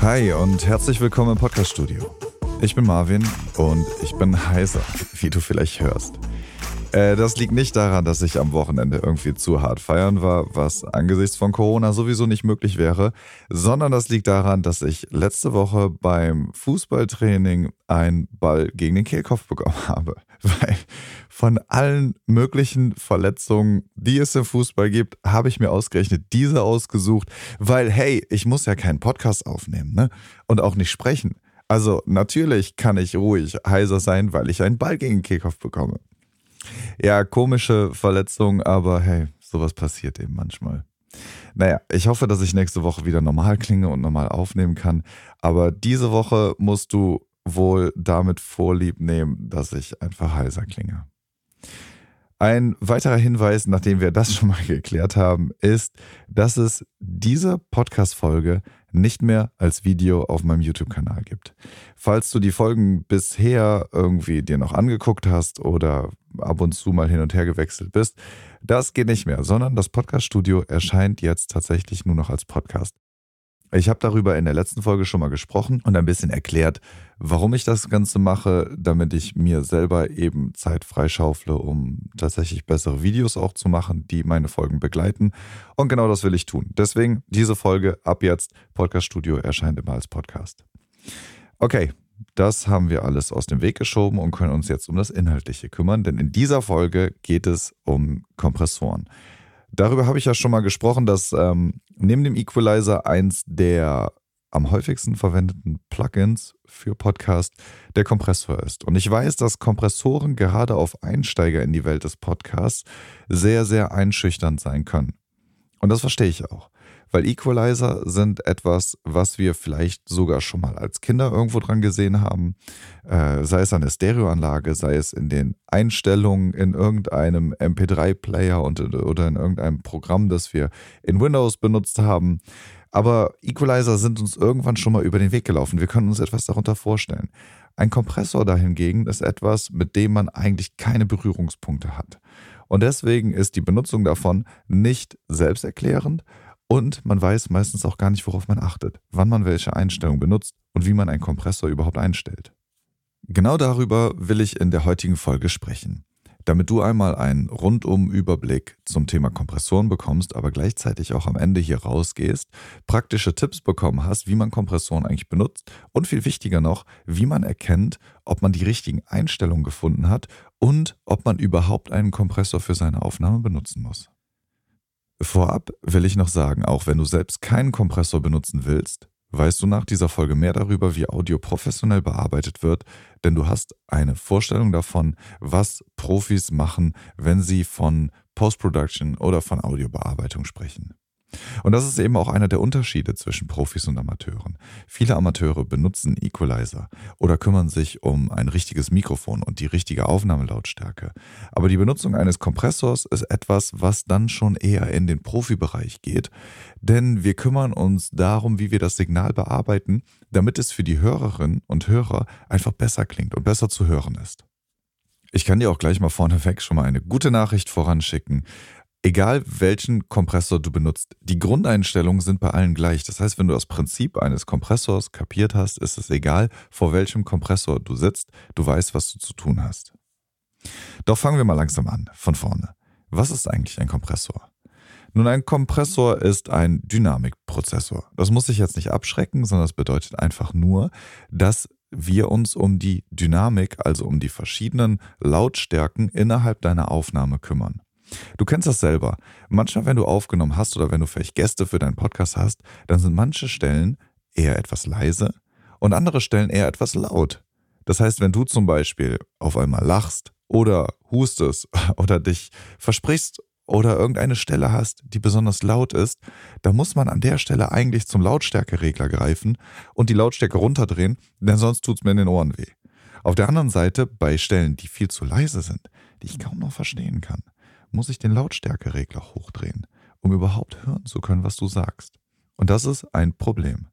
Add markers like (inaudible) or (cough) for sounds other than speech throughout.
Hi und herzlich willkommen im Podcast-Studio. Ich bin Marvin und ich bin heiser, wie du vielleicht hörst. Äh, das liegt nicht daran, dass ich am Wochenende irgendwie zu hart feiern war, was angesichts von Corona sowieso nicht möglich wäre, sondern das liegt daran, dass ich letzte Woche beim Fußballtraining einen Ball gegen den Kehlkopf bekommen (laughs) habe. Weil von allen möglichen Verletzungen, die es im Fußball gibt, habe ich mir ausgerechnet diese ausgesucht, weil hey, ich muss ja keinen Podcast aufnehmen ne? und auch nicht sprechen. Also natürlich kann ich ruhig heiser sein, weil ich einen Ball gegen den Kehlkopf bekomme. Ja, komische Verletzung, aber hey, sowas passiert eben manchmal. Naja, ich hoffe, dass ich nächste Woche wieder normal klinge und normal aufnehmen kann. Aber diese Woche musst du wohl damit vorlieb nehmen, dass ich einfach heiser klinge. Ein weiterer Hinweis, nachdem wir das (laughs) schon mal geklärt haben, ist, dass es diese Podcast-Folge nicht mehr als Video auf meinem YouTube-Kanal gibt. Falls du die Folgen bisher irgendwie dir noch angeguckt hast oder ab und zu mal hin und her gewechselt bist, das geht nicht mehr, sondern das Podcast-Studio erscheint jetzt tatsächlich nur noch als Podcast. Ich habe darüber in der letzten Folge schon mal gesprochen und ein bisschen erklärt, warum ich das Ganze mache, damit ich mir selber eben Zeit freischaufle, um tatsächlich bessere Videos auch zu machen, die meine Folgen begleiten. Und genau das will ich tun. Deswegen diese Folge ab jetzt, Podcast Studio erscheint immer als Podcast. Okay, das haben wir alles aus dem Weg geschoben und können uns jetzt um das Inhaltliche kümmern, denn in dieser Folge geht es um Kompressoren. Darüber habe ich ja schon mal gesprochen, dass ähm, neben dem Equalizer eins der am häufigsten verwendeten Plugins für Podcast der Kompressor ist. Und ich weiß, dass Kompressoren gerade auf Einsteiger in die Welt des Podcasts sehr, sehr einschüchternd sein können. Und das verstehe ich auch. Weil Equalizer sind etwas, was wir vielleicht sogar schon mal als Kinder irgendwo dran gesehen haben. Äh, sei es an der Stereoanlage, sei es in den Einstellungen in irgendeinem MP3-Player oder in irgendeinem Programm, das wir in Windows benutzt haben. Aber Equalizer sind uns irgendwann schon mal über den Weg gelaufen. Wir können uns etwas darunter vorstellen. Ein Kompressor dahingegen ist etwas, mit dem man eigentlich keine Berührungspunkte hat. Und deswegen ist die Benutzung davon nicht selbsterklärend, und man weiß meistens auch gar nicht, worauf man achtet, wann man welche Einstellung benutzt und wie man einen Kompressor überhaupt einstellt. Genau darüber will ich in der heutigen Folge sprechen. Damit du einmal einen rundum Überblick zum Thema Kompressoren bekommst, aber gleichzeitig auch am Ende hier rausgehst, praktische Tipps bekommen hast, wie man Kompressoren eigentlich benutzt und viel wichtiger noch, wie man erkennt, ob man die richtigen Einstellungen gefunden hat und ob man überhaupt einen Kompressor für seine Aufnahme benutzen muss. Vorab will ich noch sagen, auch wenn du selbst keinen Kompressor benutzen willst, weißt du nach dieser Folge mehr darüber, wie Audio professionell bearbeitet wird, denn du hast eine Vorstellung davon, was Profis machen, wenn sie von Post-Production oder von Audiobearbeitung sprechen. Und das ist eben auch einer der Unterschiede zwischen Profis und Amateuren. Viele Amateure benutzen Equalizer oder kümmern sich um ein richtiges Mikrofon und die richtige Aufnahmelautstärke. Aber die Benutzung eines Kompressors ist etwas, was dann schon eher in den Profibereich geht, denn wir kümmern uns darum, wie wir das Signal bearbeiten, damit es für die Hörerinnen und Hörer einfach besser klingt und besser zu hören ist. Ich kann dir auch gleich mal vorneweg schon mal eine gute Nachricht voranschicken. Egal welchen Kompressor du benutzt, die Grundeinstellungen sind bei allen gleich. Das heißt, wenn du das Prinzip eines Kompressors kapiert hast, ist es egal, vor welchem Kompressor du sitzt, du weißt, was du zu tun hast. Doch fangen wir mal langsam an, von vorne. Was ist eigentlich ein Kompressor? Nun, ein Kompressor ist ein Dynamikprozessor. Das muss sich jetzt nicht abschrecken, sondern das bedeutet einfach nur, dass wir uns um die Dynamik, also um die verschiedenen Lautstärken innerhalb deiner Aufnahme kümmern. Du kennst das selber. Manchmal, wenn du aufgenommen hast oder wenn du vielleicht Gäste für deinen Podcast hast, dann sind manche Stellen eher etwas leise und andere Stellen eher etwas laut. Das heißt, wenn du zum Beispiel auf einmal lachst oder hustest (laughs) oder dich versprichst oder irgendeine Stelle hast, die besonders laut ist, dann muss man an der Stelle eigentlich zum Lautstärkeregler greifen und die Lautstärke runterdrehen, denn sonst tut es mir in den Ohren weh. Auf der anderen Seite, bei Stellen, die viel zu leise sind, die ich kaum noch verstehen kann, muss ich den Lautstärkeregler hochdrehen, um überhaupt hören zu können, was du sagst. Und das ist ein Problem.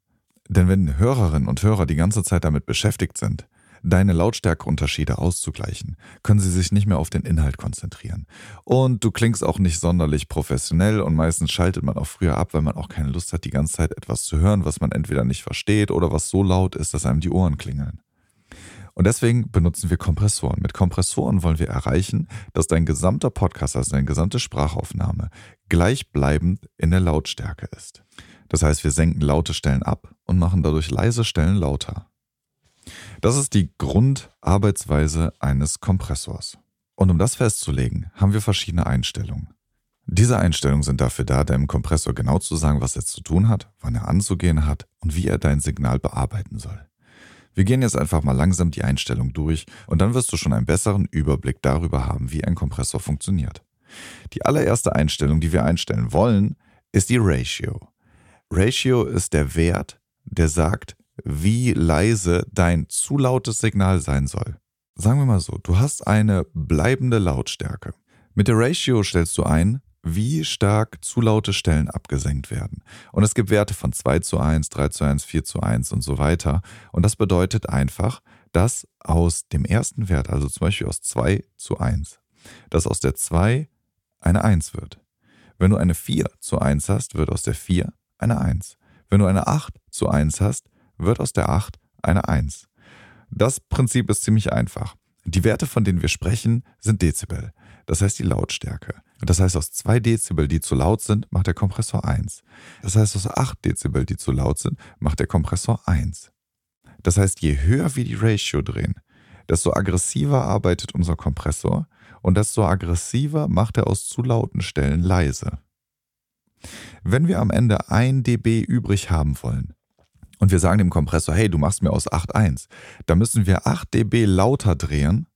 Denn wenn Hörerinnen und Hörer die ganze Zeit damit beschäftigt sind, deine Lautstärkeunterschiede auszugleichen, können sie sich nicht mehr auf den Inhalt konzentrieren. Und du klingst auch nicht sonderlich professionell und meistens schaltet man auch früher ab, weil man auch keine Lust hat, die ganze Zeit etwas zu hören, was man entweder nicht versteht oder was so laut ist, dass einem die Ohren klingeln. Und deswegen benutzen wir Kompressoren. Mit Kompressoren wollen wir erreichen, dass dein gesamter Podcast, also deine gesamte Sprachaufnahme, gleichbleibend in der Lautstärke ist. Das heißt, wir senken laute Stellen ab und machen dadurch leise Stellen lauter. Das ist die Grundarbeitsweise eines Kompressors. Und um das festzulegen, haben wir verschiedene Einstellungen. Diese Einstellungen sind dafür da, deinem Kompressor genau zu sagen, was er zu tun hat, wann er anzugehen hat und wie er dein Signal bearbeiten soll. Wir gehen jetzt einfach mal langsam die Einstellung durch und dann wirst du schon einen besseren Überblick darüber haben, wie ein Kompressor funktioniert. Die allererste Einstellung, die wir einstellen wollen, ist die Ratio. Ratio ist der Wert, der sagt, wie leise dein zu lautes Signal sein soll. Sagen wir mal so, du hast eine bleibende Lautstärke. Mit der Ratio stellst du ein, wie stark zu laute Stellen abgesenkt werden. Und es gibt Werte von 2 zu 1, 3 zu 1, 4 zu 1 und so weiter. Und das bedeutet einfach, dass aus dem ersten Wert, also zum Beispiel aus 2 zu 1, dass aus der 2 eine 1 wird. Wenn du eine 4 zu 1 hast, wird aus der 4 eine 1. Wenn du eine 8 zu 1 hast, wird aus der 8 eine 1. Das Prinzip ist ziemlich einfach. Die Werte, von denen wir sprechen, sind Dezibel. Das heißt die Lautstärke. Das heißt, aus 2 Dezibel, die zu laut sind, macht der Kompressor 1. Das heißt, aus 8 Dezibel, die zu laut sind, macht der Kompressor 1. Das heißt, je höher wir die Ratio drehen, desto aggressiver arbeitet unser Kompressor und desto aggressiver macht er aus zu lauten Stellen leise. Wenn wir am Ende 1 dB übrig haben wollen und wir sagen dem Kompressor, hey, du machst mir aus 8,1, dann müssen wir 8 dB lauter drehen,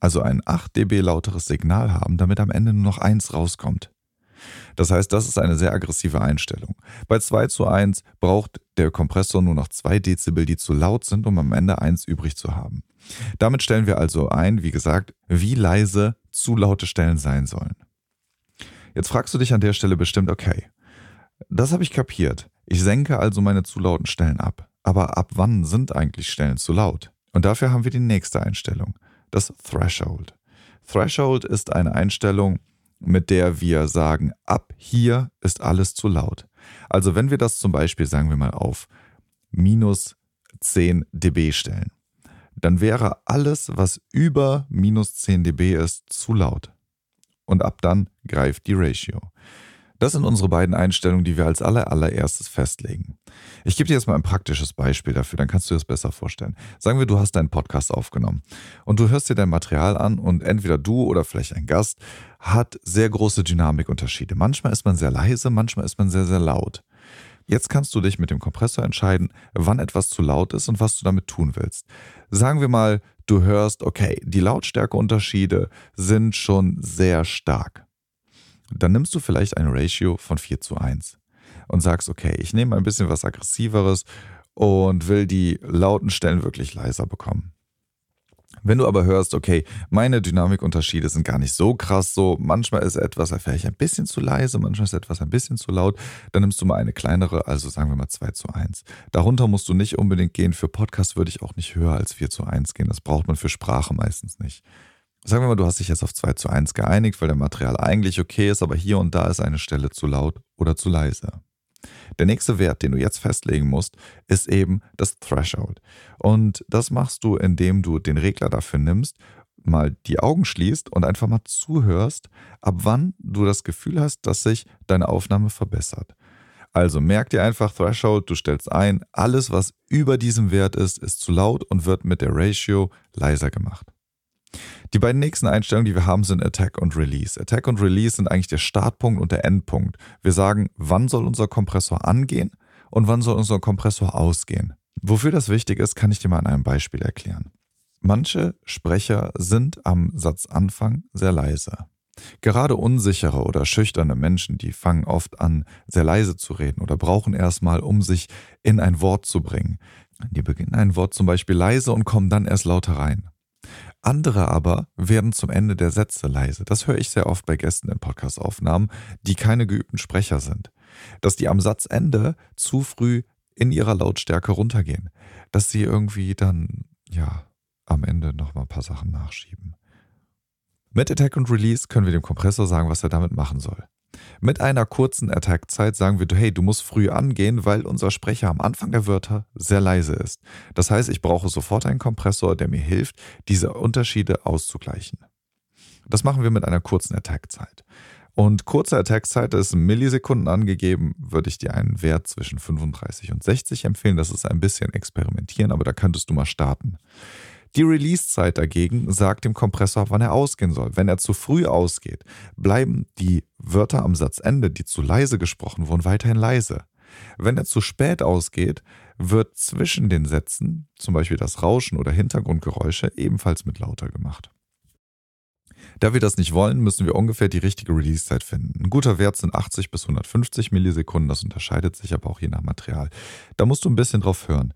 also ein 8 dB lauteres Signal haben, damit am Ende nur noch 1 rauskommt. Das heißt, das ist eine sehr aggressive Einstellung. Bei 2 zu 1 braucht der Kompressor nur noch 2 Dezibel, die zu laut sind, um am Ende 1 übrig zu haben. Damit stellen wir also ein, wie gesagt, wie leise zu laute Stellen sein sollen. Jetzt fragst du dich an der Stelle bestimmt, okay, das habe ich kapiert. Ich senke also meine zu lauten Stellen ab. Aber ab wann sind eigentlich Stellen zu laut? Und dafür haben wir die nächste Einstellung, das Threshold. Threshold ist eine Einstellung, mit der wir sagen, ab hier ist alles zu laut. Also wenn wir das zum Beispiel, sagen wir mal, auf minus 10 dB stellen, dann wäre alles, was über minus 10 dB ist, zu laut. Und ab dann greift die Ratio. Das sind unsere beiden Einstellungen, die wir als allererstes festlegen. Ich gebe dir jetzt mal ein praktisches Beispiel dafür, dann kannst du dir das besser vorstellen. Sagen wir, du hast deinen Podcast aufgenommen und du hörst dir dein Material an und entweder du oder vielleicht ein Gast hat sehr große Dynamikunterschiede. Manchmal ist man sehr leise, manchmal ist man sehr, sehr laut. Jetzt kannst du dich mit dem Kompressor entscheiden, wann etwas zu laut ist und was du damit tun willst. Sagen wir mal, du hörst, okay, die Lautstärkeunterschiede sind schon sehr stark. Dann nimmst du vielleicht ein Ratio von 4 zu 1 und sagst, okay, ich nehme ein bisschen was Aggressiveres und will die lauten Stellen wirklich leiser bekommen. Wenn du aber hörst, okay, meine Dynamikunterschiede sind gar nicht so krass, so manchmal ist etwas vielleicht ein bisschen zu leise, manchmal ist etwas ein bisschen zu laut, dann nimmst du mal eine kleinere, also sagen wir mal 2 zu 1. Darunter musst du nicht unbedingt gehen. Für Podcast würde ich auch nicht höher als 4 zu 1 gehen. Das braucht man für Sprache meistens nicht. Sagen wir mal, du hast dich jetzt auf 2 zu 1 geeinigt, weil der Material eigentlich okay ist, aber hier und da ist eine Stelle zu laut oder zu leise. Der nächste Wert, den du jetzt festlegen musst, ist eben das Threshold. Und das machst du, indem du den Regler dafür nimmst, mal die Augen schließt und einfach mal zuhörst, ab wann du das Gefühl hast, dass sich deine Aufnahme verbessert. Also merk dir einfach Threshold, du stellst ein, alles was über diesem Wert ist, ist zu laut und wird mit der Ratio leiser gemacht. Die beiden nächsten Einstellungen, die wir haben, sind Attack und Release. Attack und Release sind eigentlich der Startpunkt und der Endpunkt. Wir sagen, wann soll unser Kompressor angehen und wann soll unser Kompressor ausgehen. Wofür das wichtig ist, kann ich dir mal an einem Beispiel erklären. Manche Sprecher sind am Satzanfang sehr leise. Gerade unsichere oder schüchterne Menschen, die fangen oft an, sehr leise zu reden oder brauchen erstmal, um sich in ein Wort zu bringen. Die beginnen ein Wort zum Beispiel leise und kommen dann erst lauter rein. Andere aber werden zum Ende der Sätze leise. Das höre ich sehr oft bei Gästen in Podcastaufnahmen, die keine geübten Sprecher sind. Dass die am Satzende zu früh in ihrer Lautstärke runtergehen. Dass sie irgendwie dann, ja, am Ende nochmal ein paar Sachen nachschieben. Mit Attack und Release können wir dem Kompressor sagen, was er damit machen soll. Mit einer kurzen Attack-Zeit sagen wir, hey, du musst früh angehen, weil unser Sprecher am Anfang der Wörter sehr leise ist. Das heißt, ich brauche sofort einen Kompressor, der mir hilft, diese Unterschiede auszugleichen. Das machen wir mit einer kurzen Attack-Zeit. Und kurze Attack-Zeit ist in Millisekunden angegeben, würde ich dir einen Wert zwischen 35 und 60 empfehlen. Das ist ein bisschen experimentieren, aber da könntest du mal starten. Die Release-Zeit dagegen sagt dem Kompressor, wann er ausgehen soll. Wenn er zu früh ausgeht, bleiben die Wörter am Satzende, die zu leise gesprochen wurden, weiterhin leise. Wenn er zu spät ausgeht, wird zwischen den Sätzen, zum Beispiel das Rauschen oder Hintergrundgeräusche, ebenfalls mit lauter gemacht. Da wir das nicht wollen, müssen wir ungefähr die richtige Release-Zeit finden. Ein guter Wert sind 80 bis 150 Millisekunden, das unterscheidet sich aber auch je nach Material. Da musst du ein bisschen drauf hören.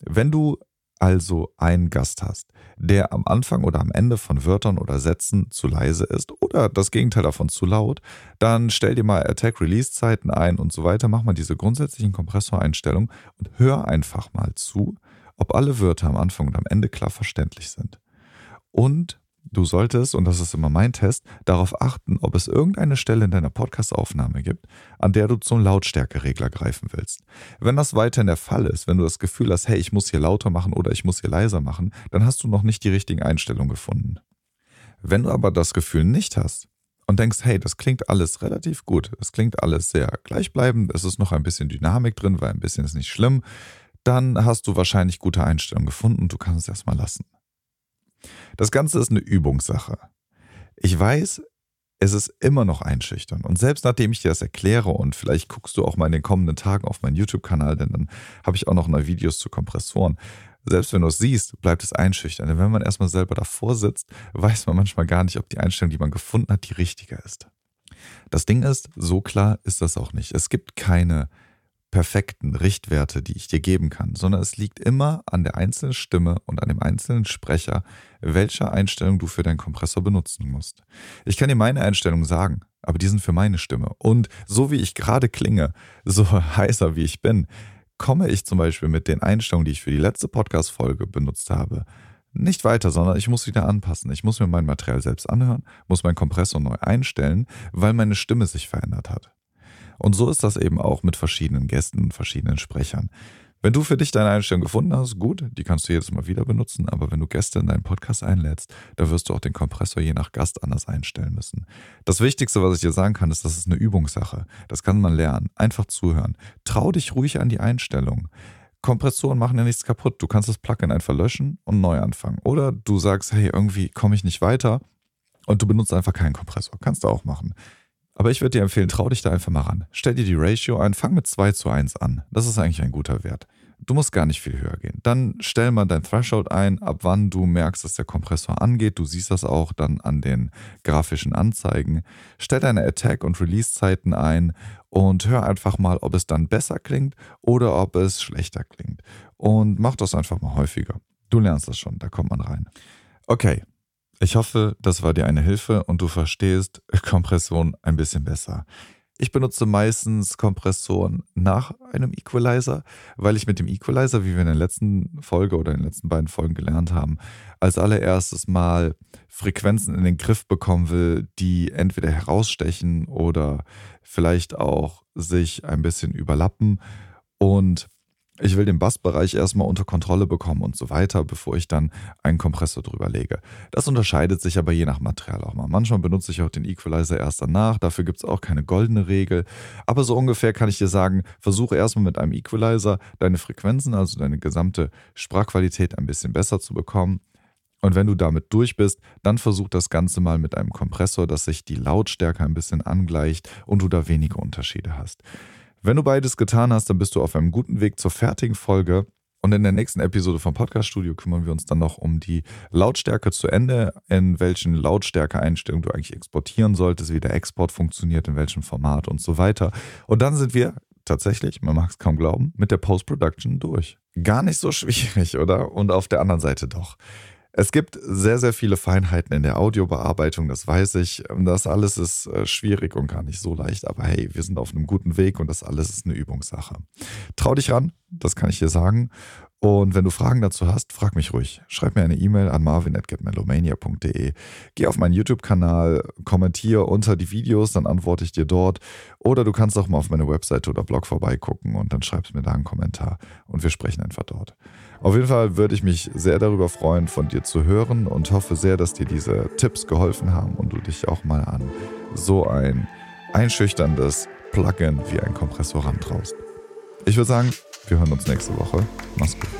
Wenn du also einen Gast hast, der am Anfang oder am Ende von Wörtern oder Sätzen zu leise ist oder das Gegenteil davon zu laut, dann stell dir mal Attack-Release-Zeiten ein und so weiter, mach mal diese grundsätzlichen Kompressoreinstellungen und hör einfach mal zu, ob alle Wörter am Anfang und am Ende klar verständlich sind. Und Du solltest, und das ist immer mein Test, darauf achten, ob es irgendeine Stelle in deiner Podcast-Aufnahme gibt, an der du zum Lautstärkeregler greifen willst. Wenn das weiterhin der Fall ist, wenn du das Gefühl hast, hey, ich muss hier lauter machen oder ich muss hier leiser machen, dann hast du noch nicht die richtigen Einstellungen gefunden. Wenn du aber das Gefühl nicht hast und denkst, hey, das klingt alles relativ gut, es klingt alles sehr gleichbleibend, es ist noch ein bisschen Dynamik drin, weil ein bisschen ist nicht schlimm, dann hast du wahrscheinlich gute Einstellungen gefunden und du kannst es erstmal lassen. Das Ganze ist eine Übungssache. Ich weiß, es ist immer noch einschüchtern. Und selbst nachdem ich dir das erkläre und vielleicht guckst du auch mal in den kommenden Tagen auf meinen YouTube-Kanal, denn dann habe ich auch noch neue Videos zu Kompressoren. Selbst wenn du es siehst, bleibt es einschüchtern. Denn wenn man erstmal selber davor sitzt, weiß man manchmal gar nicht, ob die Einstellung, die man gefunden hat, die richtige ist. Das Ding ist, so klar ist das auch nicht. Es gibt keine perfekten Richtwerte, die ich dir geben kann, sondern es liegt immer an der einzelnen Stimme und an dem einzelnen Sprecher, welche Einstellung du für deinen Kompressor benutzen musst. Ich kann dir meine Einstellungen sagen, aber die sind für meine Stimme. Und so wie ich gerade klinge, so (laughs) heißer wie ich bin, komme ich zum Beispiel mit den Einstellungen, die ich für die letzte Podcast-Folge benutzt habe, nicht weiter, sondern ich muss wieder anpassen. Ich muss mir mein Material selbst anhören, muss meinen Kompressor neu einstellen, weil meine Stimme sich verändert hat. Und so ist das eben auch mit verschiedenen Gästen und verschiedenen Sprechern. Wenn du für dich deine Einstellung gefunden hast, gut, die kannst du jedes Mal wieder benutzen, aber wenn du Gäste in deinen Podcast einlädst, da wirst du auch den Kompressor je nach Gast anders einstellen müssen. Das Wichtigste, was ich dir sagen kann, ist, das ist eine Übungssache. Das kann man lernen. Einfach zuhören. Trau dich ruhig an die Einstellung. Kompressoren machen ja nichts kaputt. Du kannst das Plugin einfach löschen und neu anfangen. Oder du sagst, hey, irgendwie komme ich nicht weiter und du benutzt einfach keinen Kompressor. Kannst du auch machen. Aber ich würde dir empfehlen, trau dich da einfach mal ran. Stell dir die Ratio ein, fang mit 2 zu 1 an. Das ist eigentlich ein guter Wert. Du musst gar nicht viel höher gehen. Dann stell mal dein Threshold ein, ab wann du merkst, dass der Kompressor angeht. Du siehst das auch dann an den grafischen Anzeigen. Stell deine Attack- und Release-Zeiten ein und hör einfach mal, ob es dann besser klingt oder ob es schlechter klingt. Und mach das einfach mal häufiger. Du lernst das schon, da kommt man rein. Okay, ich hoffe, das war dir eine Hilfe und du verstehst Kompression ein bisschen besser. Ich benutze meistens Kompressoren nach einem Equalizer, weil ich mit dem Equalizer, wie wir in der letzten Folge oder in den letzten beiden Folgen gelernt haben, als allererstes mal Frequenzen in den Griff bekommen will, die entweder herausstechen oder vielleicht auch sich ein bisschen überlappen. Und ich will den Bassbereich erstmal unter Kontrolle bekommen und so weiter, bevor ich dann einen Kompressor drüber lege. Das unterscheidet sich aber je nach Material auch mal. Manchmal benutze ich auch den Equalizer erst danach, dafür gibt es auch keine goldene Regel. Aber so ungefähr kann ich dir sagen, versuche erstmal mit einem Equalizer deine Frequenzen, also deine gesamte Sprachqualität ein bisschen besser zu bekommen. Und wenn du damit durch bist, dann versuch das Ganze mal mit einem Kompressor, dass sich die Lautstärke ein bisschen angleicht und du da wenige Unterschiede hast. Wenn du beides getan hast, dann bist du auf einem guten Weg zur fertigen Folge. Und in der nächsten Episode vom Podcast Studio kümmern wir uns dann noch um die Lautstärke zu Ende, in welchen Lautstärke-Einstellungen du eigentlich exportieren solltest, wie der Export funktioniert, in welchem Format und so weiter. Und dann sind wir tatsächlich, man mag es kaum glauben, mit der Post-Production durch. Gar nicht so schwierig, oder? Und auf der anderen Seite doch. Es gibt sehr, sehr viele Feinheiten in der Audiobearbeitung, das weiß ich. Das alles ist äh, schwierig und gar nicht so leicht, aber hey, wir sind auf einem guten Weg und das alles ist eine Übungssache. Trau dich ran, das kann ich dir sagen. Und wenn du Fragen dazu hast, frag mich ruhig. Schreib mir eine E-Mail an marvin.getmelomania.de. Geh auf meinen YouTube-Kanal, kommentiere unter die Videos, dann antworte ich dir dort. Oder du kannst auch mal auf meine Webseite oder Blog vorbeigucken und dann schreibst mir da einen Kommentar und wir sprechen einfach dort. Auf jeden Fall würde ich mich sehr darüber freuen, von dir zu hören und hoffe sehr, dass dir diese Tipps geholfen haben und du dich auch mal an so ein einschüchterndes Plugin wie ein Kompressor rantraust. Ich würde sagen, wir hören uns nächste Woche. Mach's gut.